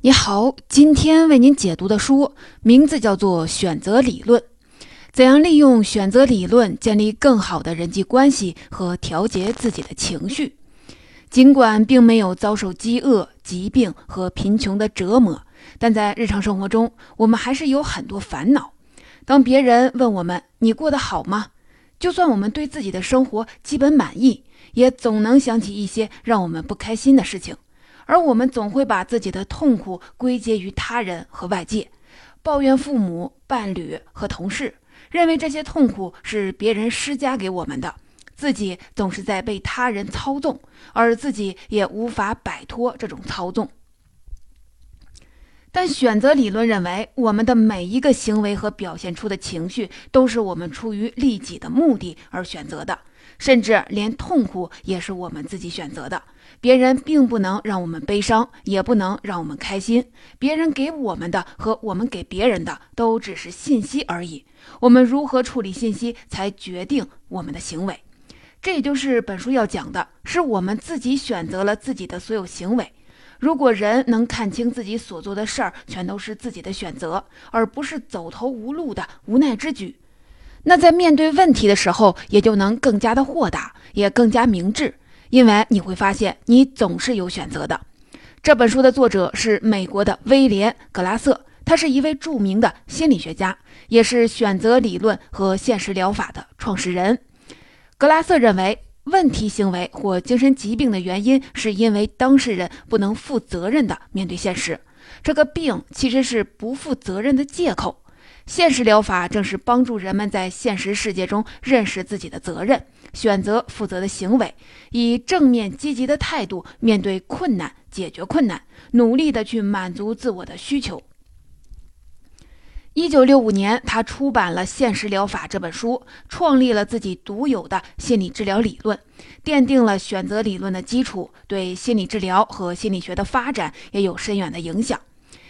你好，今天为您解读的书名字叫做《选择理论》，怎样利用选择理论建立更好的人际关系和调节自己的情绪。尽管并没有遭受饥饿、疾病和贫穷的折磨，但在日常生活中，我们还是有很多烦恼。当别人问我们“你过得好吗”，就算我们对自己的生活基本满意，也总能想起一些让我们不开心的事情。而我们总会把自己的痛苦归结于他人和外界，抱怨父母、伴侣和同事，认为这些痛苦是别人施加给我们的，自己总是在被他人操纵，而自己也无法摆脱这种操纵。但选择理论认为，我们的每一个行为和表现出的情绪，都是我们出于利己的目的而选择的。甚至连痛苦也是我们自己选择的，别人并不能让我们悲伤，也不能让我们开心。别人给我们的和我们给别人的都只是信息而已。我们如何处理信息，才决定我们的行为。这也就是本书要讲的，是我们自己选择了自己的所有行为。如果人能看清自己所做的事儿全都是自己的选择，而不是走投无路的无奈之举。那在面对问题的时候，也就能更加的豁达，也更加明智，因为你会发现你总是有选择的。这本书的作者是美国的威廉·格拉瑟，他是一位著名的心理学家，也是选择理论和现实疗法的创始人。格拉瑟认为，问题行为或精神疾病的原因，是因为当事人不能负责任地面对现实，这个病其实是不负责任的借口。现实疗法正是帮助人们在现实世界中认识自己的责任，选择负责的行为，以正面积极的态度面对困难，解决困难，努力的去满足自我的需求。一九六五年，他出版了《现实疗法》这本书，创立了自己独有的心理治疗理论，奠定了选择理论的基础，对心理治疗和心理学的发展也有深远的影响。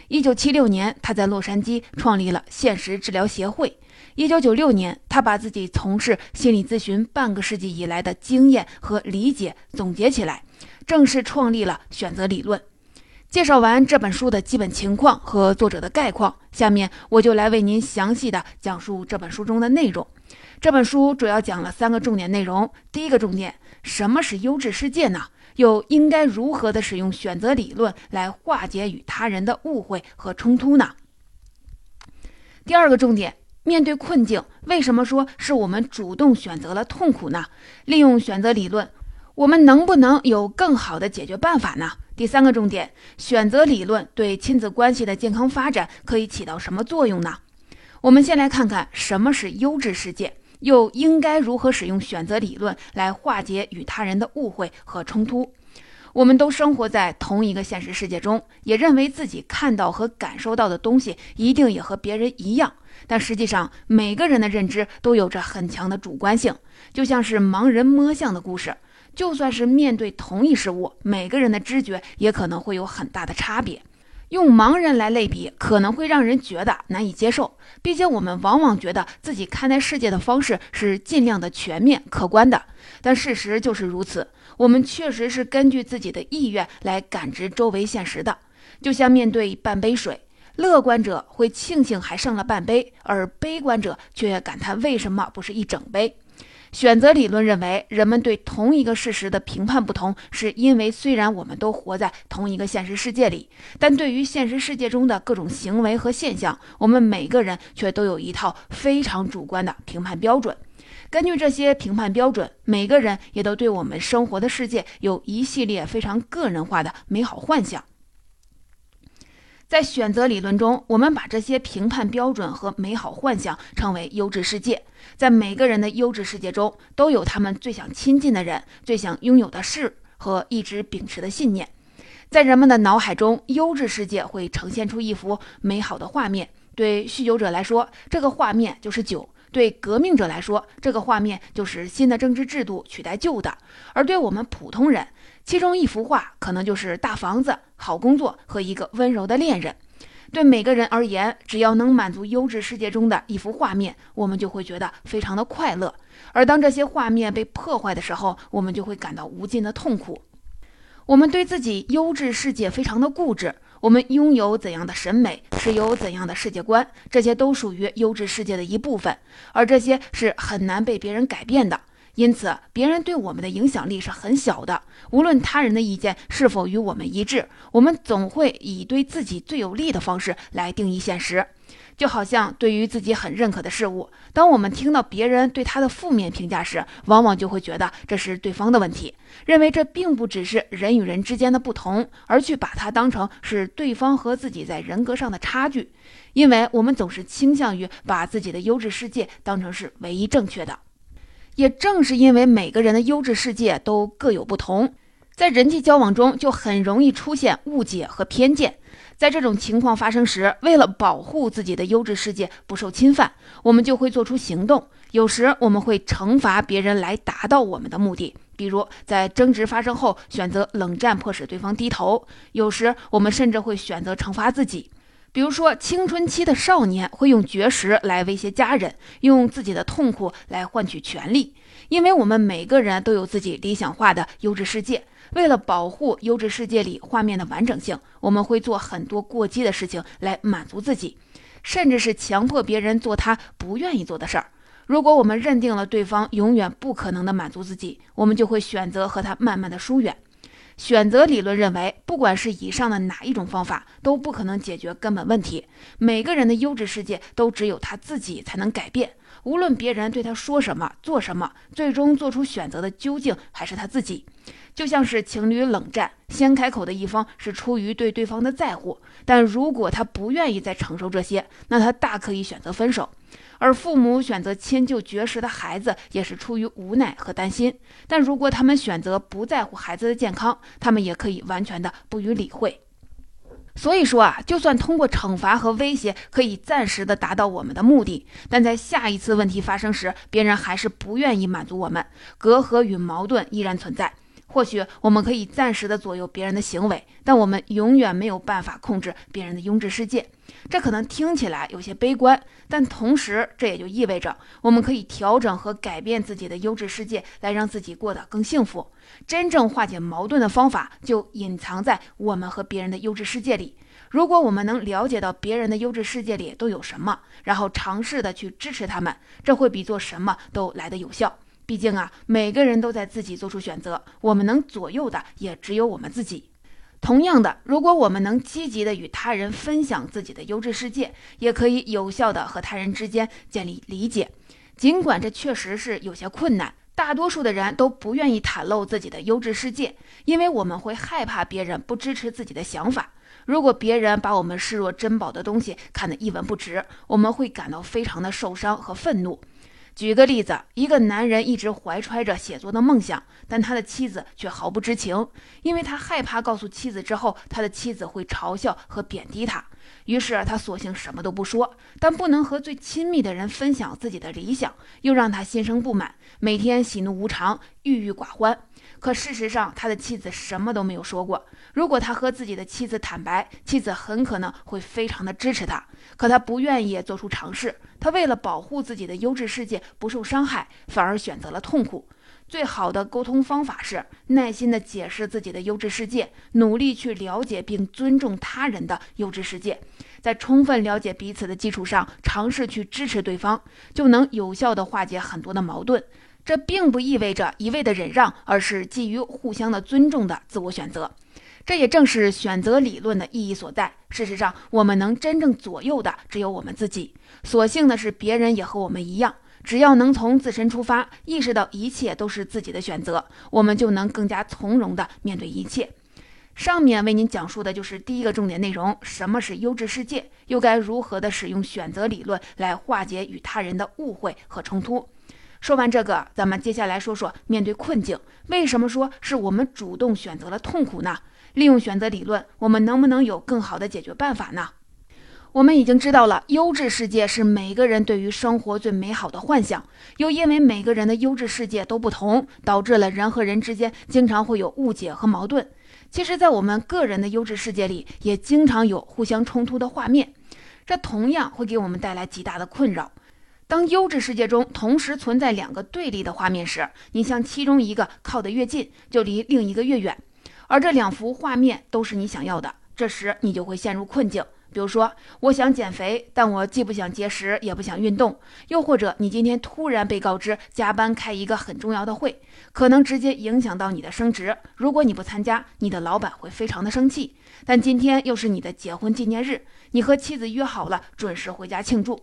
一九七六年，他在洛杉矶创立了现实治疗协会。一九九六年，他把自己从事心理咨询半个世纪以来的经验和理解总结起来，正式创立了选择理论。介绍完这本书的基本情况和作者的概况，下面我就来为您详细的讲述这本书中的内容。这本书主要讲了三个重点内容。第一个重点，什么是优质世界呢？又应该如何的使用选择理论来化解与他人的误会和冲突呢？第二个重点，面对困境，为什么说是我们主动选择了痛苦呢？利用选择理论，我们能不能有更好的解决办法呢？第三个重点，选择理论对亲子关系的健康发展可以起到什么作用呢？我们先来看看什么是优质世界。又应该如何使用选择理论来化解与他人的误会和冲突？我们都生活在同一个现实世界中，也认为自己看到和感受到的东西一定也和别人一样。但实际上，每个人的认知都有着很强的主观性，就像是盲人摸象的故事。就算是面对同一事物，每个人的知觉也可能会有很大的差别。用盲人来类比，可能会让人觉得难以接受。毕竟我们往往觉得自己看待世界的方式是尽量的全面、客观的，但事实就是如此。我们确实是根据自己的意愿来感知周围现实的。就像面对半杯水，乐观者会庆幸还剩了半杯，而悲观者却感叹为什么不是一整杯。选择理论认为，人们对同一个事实的评判不同，是因为虽然我们都活在同一个现实世界里，但对于现实世界中的各种行为和现象，我们每个人却都有一套非常主观的评判标准。根据这些评判标准，每个人也都对我们生活的世界有一系列非常个人化的美好幻想。在选择理论中，我们把这些评判标准和美好幻想称为优质世界。在每个人的优质世界中，都有他们最想亲近的人、最想拥有的事和一直秉持的信念。在人们的脑海中，优质世界会呈现出一幅美好的画面。对酗酒者来说，这个画面就是酒；对革命者来说，这个画面就是新的政治制度取代旧的；而对我们普通人，其中一幅画可能就是大房子、好工作和一个温柔的恋人。对每个人而言，只要能满足优质世界中的一幅画面，我们就会觉得非常的快乐。而当这些画面被破坏的时候，我们就会感到无尽的痛苦。我们对自己优质世界非常的固执，我们拥有怎样的审美，持有怎样的世界观，这些都属于优质世界的一部分，而这些是很难被别人改变的。因此，别人对我们的影响力是很小的。无论他人的意见是否与我们一致，我们总会以对自己最有利的方式来定义现实。就好像对于自己很认可的事物，当我们听到别人对他的负面评价时，往往就会觉得这是对方的问题，认为这并不只是人与人之间的不同，而去把它当成是对方和自己在人格上的差距。因为我们总是倾向于把自己的优质世界当成是唯一正确的。也正是因为每个人的优质世界都各有不同，在人际交往中就很容易出现误解和偏见。在这种情况发生时，为了保护自己的优质世界不受侵犯，我们就会做出行动。有时我们会惩罚别人来达到我们的目的，比如在争执发生后选择冷战迫使对方低头；有时我们甚至会选择惩罚自己。比如说，青春期的少年会用绝食来威胁家人，用自己的痛苦来换取权利。因为我们每个人都有自己理想化的优质世界，为了保护优质世界里画面的完整性，我们会做很多过激的事情来满足自己，甚至是强迫别人做他不愿意做的事儿。如果我们认定了对方永远不可能的满足自己，我们就会选择和他慢慢的疏远。选择理论认为，不管是以上的哪一种方法，都不可能解决根本问题。每个人的优质世界都只有他自己才能改变。无论别人对他说什么、做什么，最终做出选择的究竟还是他自己。就像是情侣冷战，先开口的一方是出于对对方的在乎，但如果他不愿意再承受这些，那他大可以选择分手。而父母选择迁就绝食的孩子，也是出于无奈和担心。但如果他们选择不在乎孩子的健康，他们也可以完全的不予理会。所以说啊，就算通过惩罚和威胁可以暂时的达到我们的目的，但在下一次问题发生时，别人还是不愿意满足我们，隔阂与矛盾依然存在。或许我们可以暂时的左右别人的行为，但我们永远没有办法控制别人的优质世界。这可能听起来有些悲观，但同时这也就意味着我们可以调整和改变自己的优质世界，来让自己过得更幸福。真正化解矛盾的方法就隐藏在我们和别人的优质世界里。如果我们能了解到别人的优质世界里都有什么，然后尝试的去支持他们，这会比做什么都来得有效。毕竟啊，每个人都在自己做出选择，我们能左右的也只有我们自己。同样的，如果我们能积极的与他人分享自己的优质世界，也可以有效的和他人之间建立理解。尽管这确实是有些困难，大多数的人都不愿意袒露自己的优质世界，因为我们会害怕别人不支持自己的想法。如果别人把我们视若珍宝的东西看得一文不值，我们会感到非常的受伤和愤怒。举个例子，一个男人一直怀揣着写作的梦想，但他的妻子却毫不知情，因为他害怕告诉妻子之后，他的妻子会嘲笑和贬低他，于是他索性什么都不说。但不能和最亲密的人分享自己的理想，又让他心生不满，每天喜怒无常，郁郁寡欢。可事实上，他的妻子什么都没有说过。如果他和自己的妻子坦白，妻子很可能会非常的支持他。可他不愿意做出尝试，他为了保护自己的优质世界不受伤害，反而选择了痛苦。最好的沟通方法是耐心的解释自己的优质世界，努力去了解并尊重他人的优质世界，在充分了解彼此的基础上，尝试去支持对方，就能有效的化解很多的矛盾。这并不意味着一味的忍让，而是基于互相的尊重的自我选择。这也正是选择理论的意义所在。事实上，我们能真正左右的只有我们自己。所幸的是，别人也和我们一样。只要能从自身出发，意识到一切都是自己的选择，我们就能更加从容地面对一切。上面为您讲述的就是第一个重点内容：什么是优质世界，又该如何的使用选择理论来化解与他人的误会和冲突。说完这个，咱们接下来说说面对困境，为什么说是我们主动选择了痛苦呢？利用选择理论，我们能不能有更好的解决办法呢？我们已经知道了，优质世界是每个人对于生活最美好的幻想。又因为每个人的优质世界都不同，导致了人和人之间经常会有误解和矛盾。其实，在我们个人的优质世界里，也经常有互相冲突的画面，这同样会给我们带来极大的困扰。当优质世界中同时存在两个对立的画面时，你向其中一个靠得越近，就离另一个越远。而这两幅画面都是你想要的，这时你就会陷入困境。比如说，我想减肥，但我既不想节食，也不想运动。又或者，你今天突然被告知加班开一个很重要的会，可能直接影响到你的升职。如果你不参加，你的老板会非常的生气。但今天又是你的结婚纪念日，你和妻子约好了准时回家庆祝。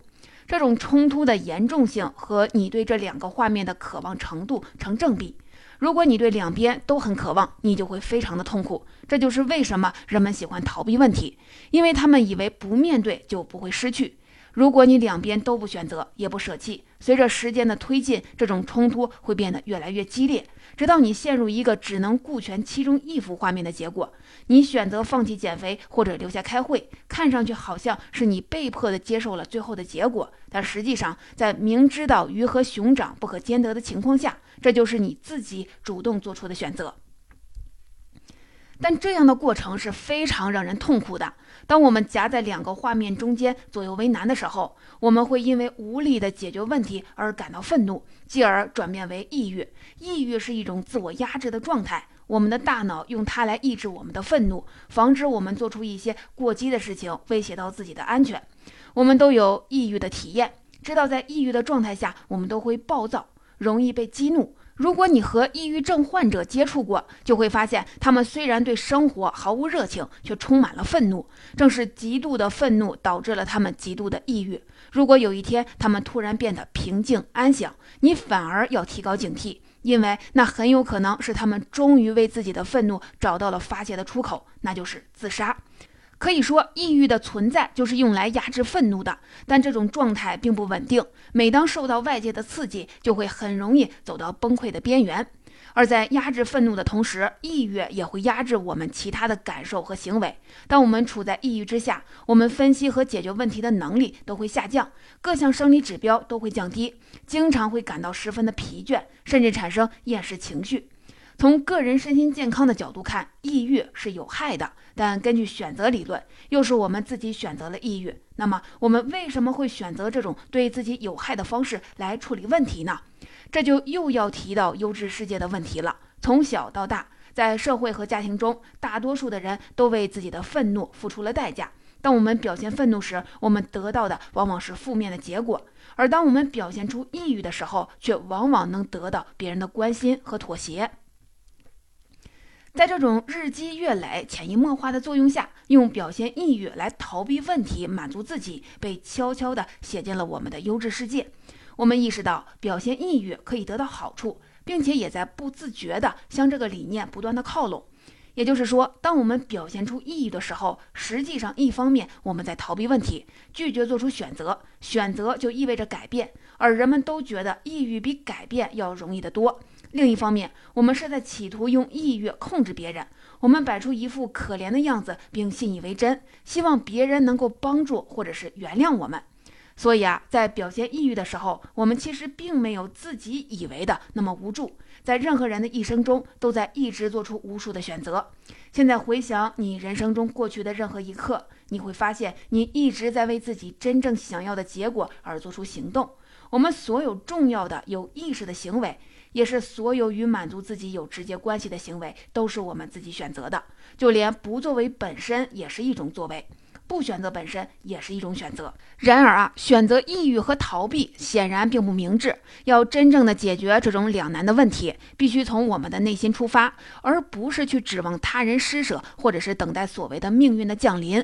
这种冲突的严重性和你对这两个画面的渴望程度成正比。如果你对两边都很渴望，你就会非常的痛苦。这就是为什么人们喜欢逃避问题，因为他们以为不面对就不会失去。如果你两边都不选择，也不舍弃，随着时间的推进，这种冲突会变得越来越激烈，直到你陷入一个只能顾全其中一幅画面的结果。你选择放弃减肥或者留下开会，看上去好像是你被迫的接受了最后的结果，但实际上，在明知道鱼和熊掌不可兼得的情况下，这就是你自己主动做出的选择。但这样的过程是非常让人痛苦的。当我们夹在两个画面中间左右为难的时候，我们会因为无力的解决问题而感到愤怒，继而转变为抑郁。抑郁是一种自我压制的状态，我们的大脑用它来抑制我们的愤怒，防止我们做出一些过激的事情，威胁到自己的安全。我们都有抑郁的体验，知道在抑郁的状态下，我们都会暴躁，容易被激怒。如果你和抑郁症患者接触过，就会发现，他们虽然对生活毫无热情，却充满了愤怒。正是极度的愤怒导致了他们极度的抑郁。如果有一天他们突然变得平静安详，你反而要提高警惕，因为那很有可能是他们终于为自己的愤怒找到了发泄的出口，那就是自杀。可以说，抑郁的存在就是用来压制愤怒的，但这种状态并不稳定。每当受到外界的刺激，就会很容易走到崩溃的边缘。而在压制愤怒的同时，抑郁也会压制我们其他的感受和行为。当我们处在抑郁之下，我们分析和解决问题的能力都会下降，各项生理指标都会降低，经常会感到十分的疲倦，甚至产生厌世情绪。从个人身心健康的角度看，抑郁是有害的。但根据选择理论，又是我们自己选择了抑郁。那么，我们为什么会选择这种对自己有害的方式来处理问题呢？这就又要提到优质世界的问题了。从小到大，在社会和家庭中，大多数的人都为自己的愤怒付出了代价。当我们表现愤怒时，我们得到的往往是负面的结果；而当我们表现出抑郁的时候，却往往能得到别人的关心和妥协。在这种日积月累、潜移默化的作用下，用表现抑郁来逃避问题、满足自己，被悄悄地写进了我们的优质世界。我们意识到表现抑郁可以得到好处，并且也在不自觉地向这个理念不断地靠拢。也就是说，当我们表现出抑郁的时候，实际上一方面我们在逃避问题，拒绝做出选择，选择就意味着改变，而人们都觉得抑郁比改变要容易得多。另一方面，我们是在企图用抑郁控制别人。我们摆出一副可怜的样子，并信以为真，希望别人能够帮助或者是原谅我们。所以啊，在表现抑郁的时候，我们其实并没有自己以为的那么无助。在任何人的一生中，都在一直做出无数的选择。现在回想你人生中过去的任何一刻，你会发现你一直在为自己真正想要的结果而做出行动。我们所有重要的有意识的行为。也是所有与满足自己有直接关系的行为，都是我们自己选择的。就连不作为本身也是一种作为，不选择本身也是一种选择。然而啊，选择抑郁和逃避显然并不明智。要真正的解决这种两难的问题，必须从我们的内心出发，而不是去指望他人施舍，或者是等待所谓的命运的降临。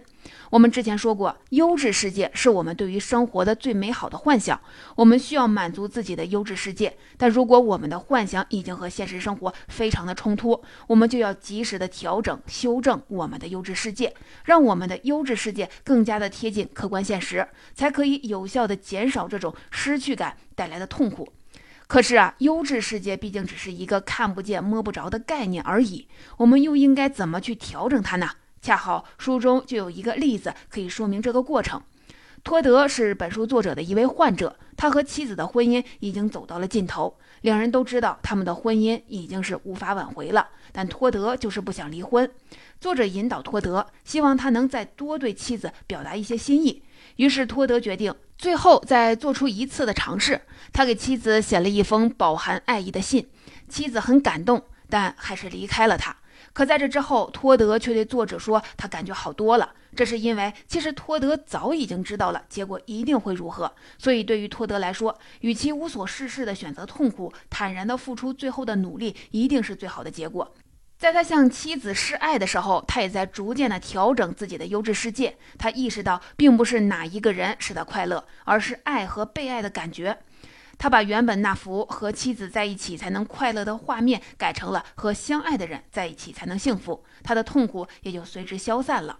我们之前说过，优质世界是我们对于生活的最美好的幻想。我们需要满足自己的优质世界，但如果我们的幻想已经和现实生活非常的冲突，我们就要及时的调整、修正我们的优质世界，让我们的优质世世界更加的贴近客观现实，才可以有效的减少这种失去感带来的痛苦。可是啊，优质世界毕竟只是一个看不见、摸不着的概念而已，我们又应该怎么去调整它呢？恰好书中就有一个例子可以说明这个过程。托德是本书作者的一位患者，他和妻子的婚姻已经走到了尽头，两人都知道他们的婚姻已经是无法挽回了，但托德就是不想离婚。作者引导托德，希望他能再多对妻子表达一些心意。于是托德决定最后再做出一次的尝试，他给妻子写了一封饱含爱意的信。妻子很感动，但还是离开了他。可在这之后，托德却对作者说，他感觉好多了。这是因为，其实托德早已经知道了结果一定会如何，所以对于托德来说，与其无所事事的选择痛苦，坦然的付出最后的努力，一定是最好的结果。在他向妻子示爱的时候，他也在逐渐的调整自己的优质世界。他意识到，并不是哪一个人使他快乐，而是爱和被爱的感觉。他把原本那幅和妻子在一起才能快乐的画面，改成了和相爱的人在一起才能幸福。他的痛苦也就随之消散了。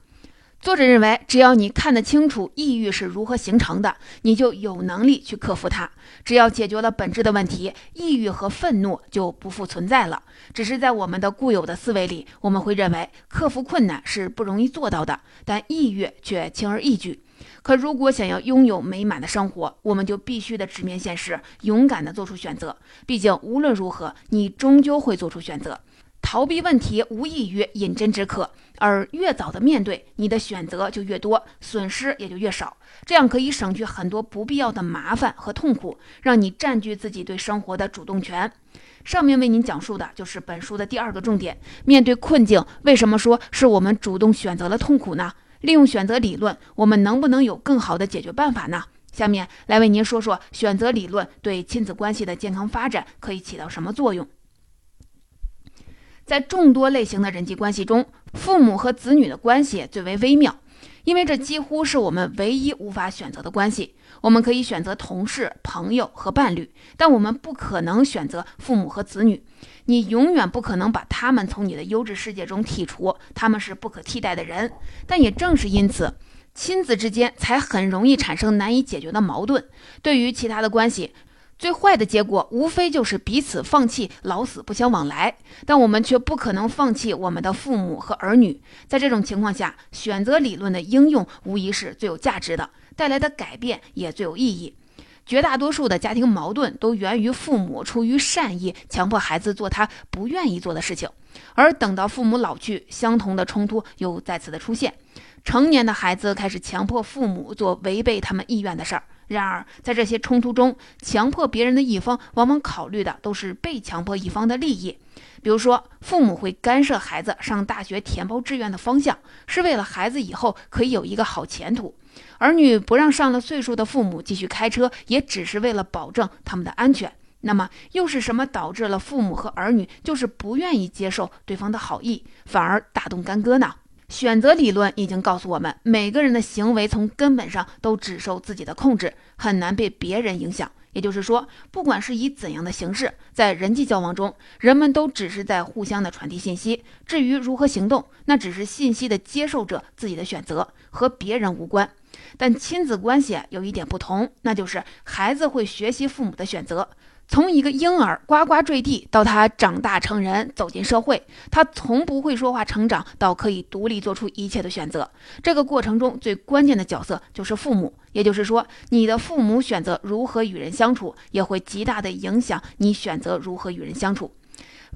作者认为，只要你看得清楚抑郁是如何形成的，你就有能力去克服它。只要解决了本质的问题，抑郁和愤怒就不复存在了。只是在我们的固有的思维里，我们会认为克服困难是不容易做到的，但抑郁却轻而易举。可如果想要拥有美满的生活，我们就必须的直面现实，勇敢地做出选择。毕竟无论如何，你终究会做出选择。逃避问题无异于饮鸩止渴，而越早的面对，你的选择就越多，损失也就越少。这样可以省去很多不必要的麻烦和痛苦，让你占据自己对生活的主动权。上面为您讲述的就是本书的第二个重点：面对困境，为什么说是我们主动选择了痛苦呢？利用选择理论，我们能不能有更好的解决办法呢？下面来为您说说选择理论对亲子关系的健康发展可以起到什么作用。在众多类型的人际关系中，父母和子女的关系最为微妙，因为这几乎是我们唯一无法选择的关系。我们可以选择同事、朋友和伴侣，但我们不可能选择父母和子女。你永远不可能把他们从你的优质世界中剔除，他们是不可替代的人。但也正是因此，亲子之间才很容易产生难以解决的矛盾。对于其他的关系，最坏的结果无非就是彼此放弃，老死不相往来。但我们却不可能放弃我们的父母和儿女。在这种情况下，选择理论的应用无疑是最有价值的，带来的改变也最有意义。绝大多数的家庭矛盾都源于父母出于善意强迫孩子做他不愿意做的事情，而等到父母老去，相同的冲突又再次的出现。成年的孩子开始强迫父母做违背他们意愿的事儿。然而，在这些冲突中，强迫别人的一方往往考虑的都是被强迫一方的利益。比如说，父母会干涉孩子上大学填报志愿的方向，是为了孩子以后可以有一个好前途；儿女不让上了岁数的父母继续开车，也只是为了保证他们的安全。那么，又是什么导致了父母和儿女就是不愿意接受对方的好意，反而大动干戈呢？选择理论已经告诉我们，每个人的行为从根本上都只受自己的控制，很难被别人影响。也就是说，不管是以怎样的形式，在人际交往中，人们都只是在互相的传递信息。至于如何行动，那只是信息的接受者自己的选择，和别人无关。但亲子关系有一点不同，那就是孩子会学习父母的选择。从一个婴儿呱呱坠地到他长大成人走进社会，他从不会说话成长到可以独立做出一切的选择。这个过程中最关键的角色就是父母，也就是说，你的父母选择如何与人相处，也会极大的影响你选择如何与人相处。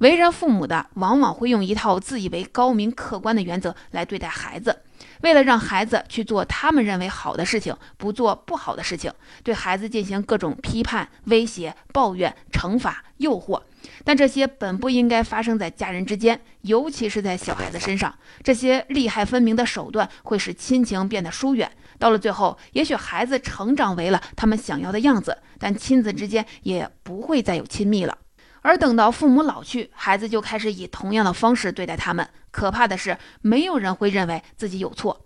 为人父母的往往会用一套自以为高明客观的原则来对待孩子。为了让孩子去做他们认为好的事情，不做不好的事情，对孩子进行各种批判、威胁、抱怨、惩罚、诱惑，但这些本不应该发生在家人之间，尤其是在小孩子身上。这些利害分明的手段会使亲情变得疏远，到了最后，也许孩子成长为了他们想要的样子，但亲子之间也不会再有亲密了。而等到父母老去，孩子就开始以同样的方式对待他们。可怕的是，没有人会认为自己有错。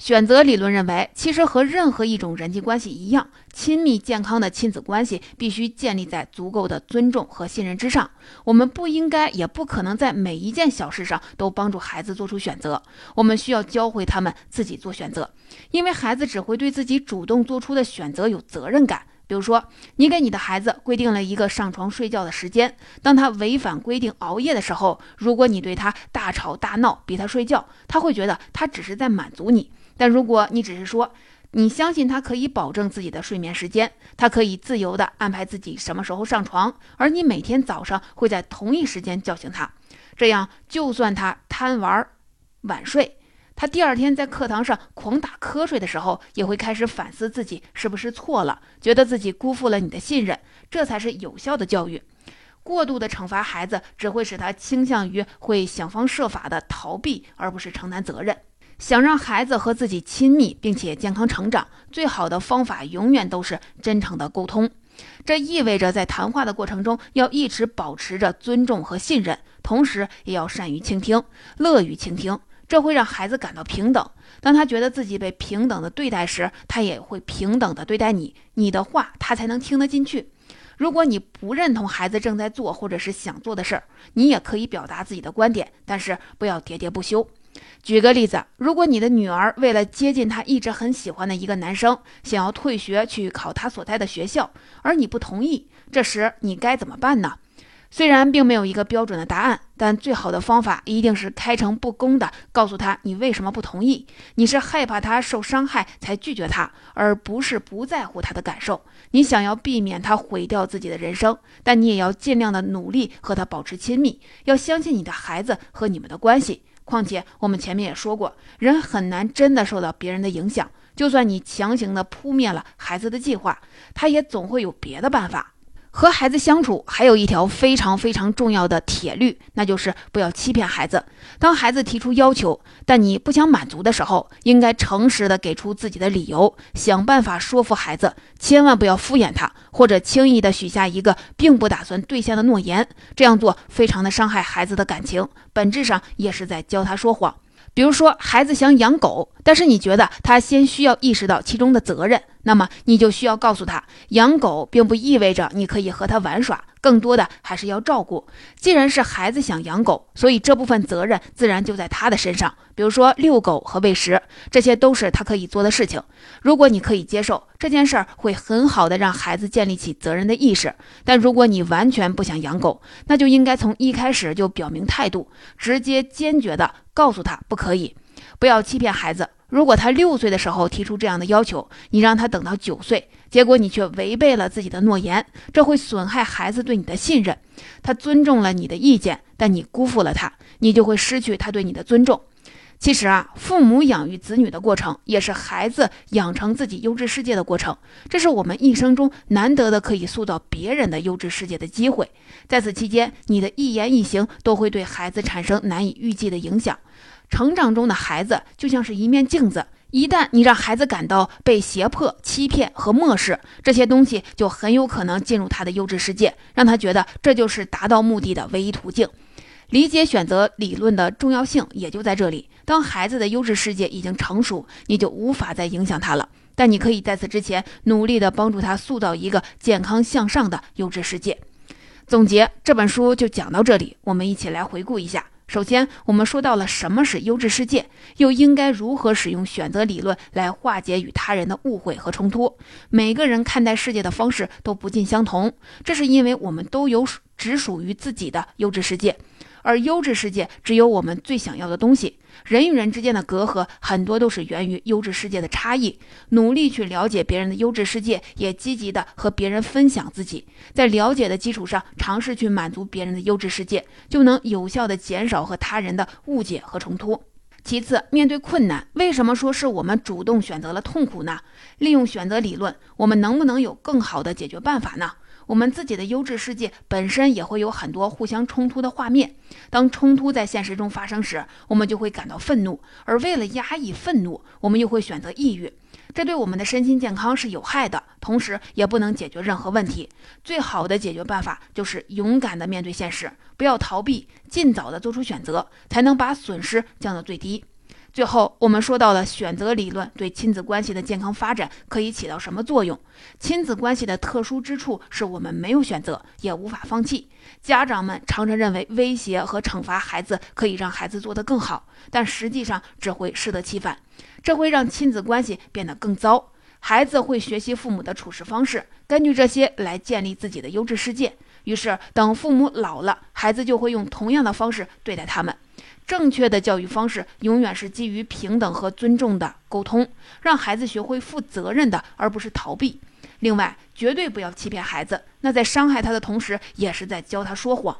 选择理论认为，其实和任何一种人际关系一样，亲密健康的亲子关系必须建立在足够的尊重和信任之上。我们不应该，也不可能在每一件小事上都帮助孩子做出选择。我们需要教会他们自己做选择，因为孩子只会对自己主动做出的选择有责任感。比如说，你给你的孩子规定了一个上床睡觉的时间，当他违反规定熬夜的时候，如果你对他大吵大闹，逼他睡觉，他会觉得他只是在满足你；但如果你只是说你相信他可以保证自己的睡眠时间，他可以自由地安排自己什么时候上床，而你每天早上会在同一时间叫醒他，这样就算他贪玩晚睡。他第二天在课堂上狂打瞌睡的时候，也会开始反思自己是不是错了，觉得自己辜负了你的信任，这才是有效的教育。过度的惩罚孩子，只会使他倾向于会想方设法的逃避，而不是承担责任。想让孩子和自己亲密并且健康成长，最好的方法永远都是真诚的沟通。这意味着在谈话的过程中要一直保持着尊重和信任，同时也要善于倾听，乐于倾听。这会让孩子感到平等。当他觉得自己被平等的对待时，他也会平等的对待你。你的话他才能听得进去。如果你不认同孩子正在做或者是想做的事儿，你也可以表达自己的观点，但是不要喋喋不休。举个例子，如果你的女儿为了接近她一直很喜欢的一个男生，想要退学去考他所在的学校，而你不同意，这时你该怎么办呢？虽然并没有一个标准的答案，但最好的方法一定是开诚布公地告诉他你为什么不同意。你是害怕他受伤害才拒绝他，而不是不在乎他的感受。你想要避免他毁掉自己的人生，但你也要尽量的努力和他保持亲密，要相信你的孩子和你们的关系。况且，我们前面也说过，人很难真的受到别人的影响。就算你强行的扑灭了孩子的计划，他也总会有别的办法。和孩子相处还有一条非常非常重要的铁律，那就是不要欺骗孩子。当孩子提出要求，但你不想满足的时候，应该诚实的给出自己的理由，想办法说服孩子。千万不要敷衍他，或者轻易的许下一个并不打算兑现的诺言。这样做非常的伤害孩子的感情，本质上也是在教他说谎。比如说，孩子想养狗，但是你觉得他先需要意识到其中的责任，那么你就需要告诉他，养狗并不意味着你可以和他玩耍。更多的还是要照顾。既然是孩子想养狗，所以这部分责任自然就在他的身上。比如说遛狗和喂食，这些都是他可以做的事情。如果你可以接受这件事儿，会很好的让孩子建立起责任的意识。但如果你完全不想养狗，那就应该从一开始就表明态度，直接坚决的告诉他不可以，不要欺骗孩子。如果他六岁的时候提出这样的要求，你让他等到九岁，结果你却违背了自己的诺言，这会损害孩子对你的信任。他尊重了你的意见，但你辜负了他，你就会失去他对你的尊重。其实啊，父母养育子女的过程，也是孩子养成自己优质世界的过程。这是我们一生中难得的可以塑造别人的优质世界的机会。在此期间，你的一言一行都会对孩子产生难以预计的影响。成长中的孩子就像是一面镜子，一旦你让孩子感到被胁迫、欺骗和漠视，这些东西就很有可能进入他的优质世界，让他觉得这就是达到目的的唯一途径。理解选择理论的重要性也就在这里。当孩子的优质世界已经成熟，你就无法再影响他了。但你可以在此之前努力地帮助他塑造一个健康向上的优质世界。总结这本书就讲到这里，我们一起来回顾一下。首先，我们说到了什么是优质世界，又应该如何使用选择理论来化解与他人的误会和冲突。每个人看待世界的方式都不尽相同，这是因为我们都有只属于自己的优质世界。而优质世界只有我们最想要的东西。人与人之间的隔阂很多都是源于优质世界的差异。努力去了解别人的优质世界，也积极的和别人分享自己，在了解的基础上尝试去满足别人的优质世界，就能有效的减少和他人的误解和冲突。其次，面对困难，为什么说是我们主动选择了痛苦呢？利用选择理论，我们能不能有更好的解决办法呢？我们自己的优质世界本身也会有很多互相冲突的画面。当冲突在现实中发生时，我们就会感到愤怒，而为了压抑愤怒，我们又会选择抑郁。这对我们的身心健康是有害的，同时也不能解决任何问题。最好的解决办法就是勇敢地面对现实，不要逃避，尽早地做出选择，才能把损失降到最低。最后，我们说到了选择理论对亲子关系的健康发展可以起到什么作用？亲子关系的特殊之处是我们没有选择，也无法放弃。家长们常常认为威胁和惩罚孩子可以让孩子做得更好，但实际上只会适得其反，这会让亲子关系变得更糟。孩子会学习父母的处事方式，根据这些来建立自己的优质世界。于是，等父母老了，孩子就会用同样的方式对待他们。正确的教育方式永远是基于平等和尊重的沟通，让孩子学会负责任的，而不是逃避。另外，绝对不要欺骗孩子，那在伤害他的同时，也是在教他说谎。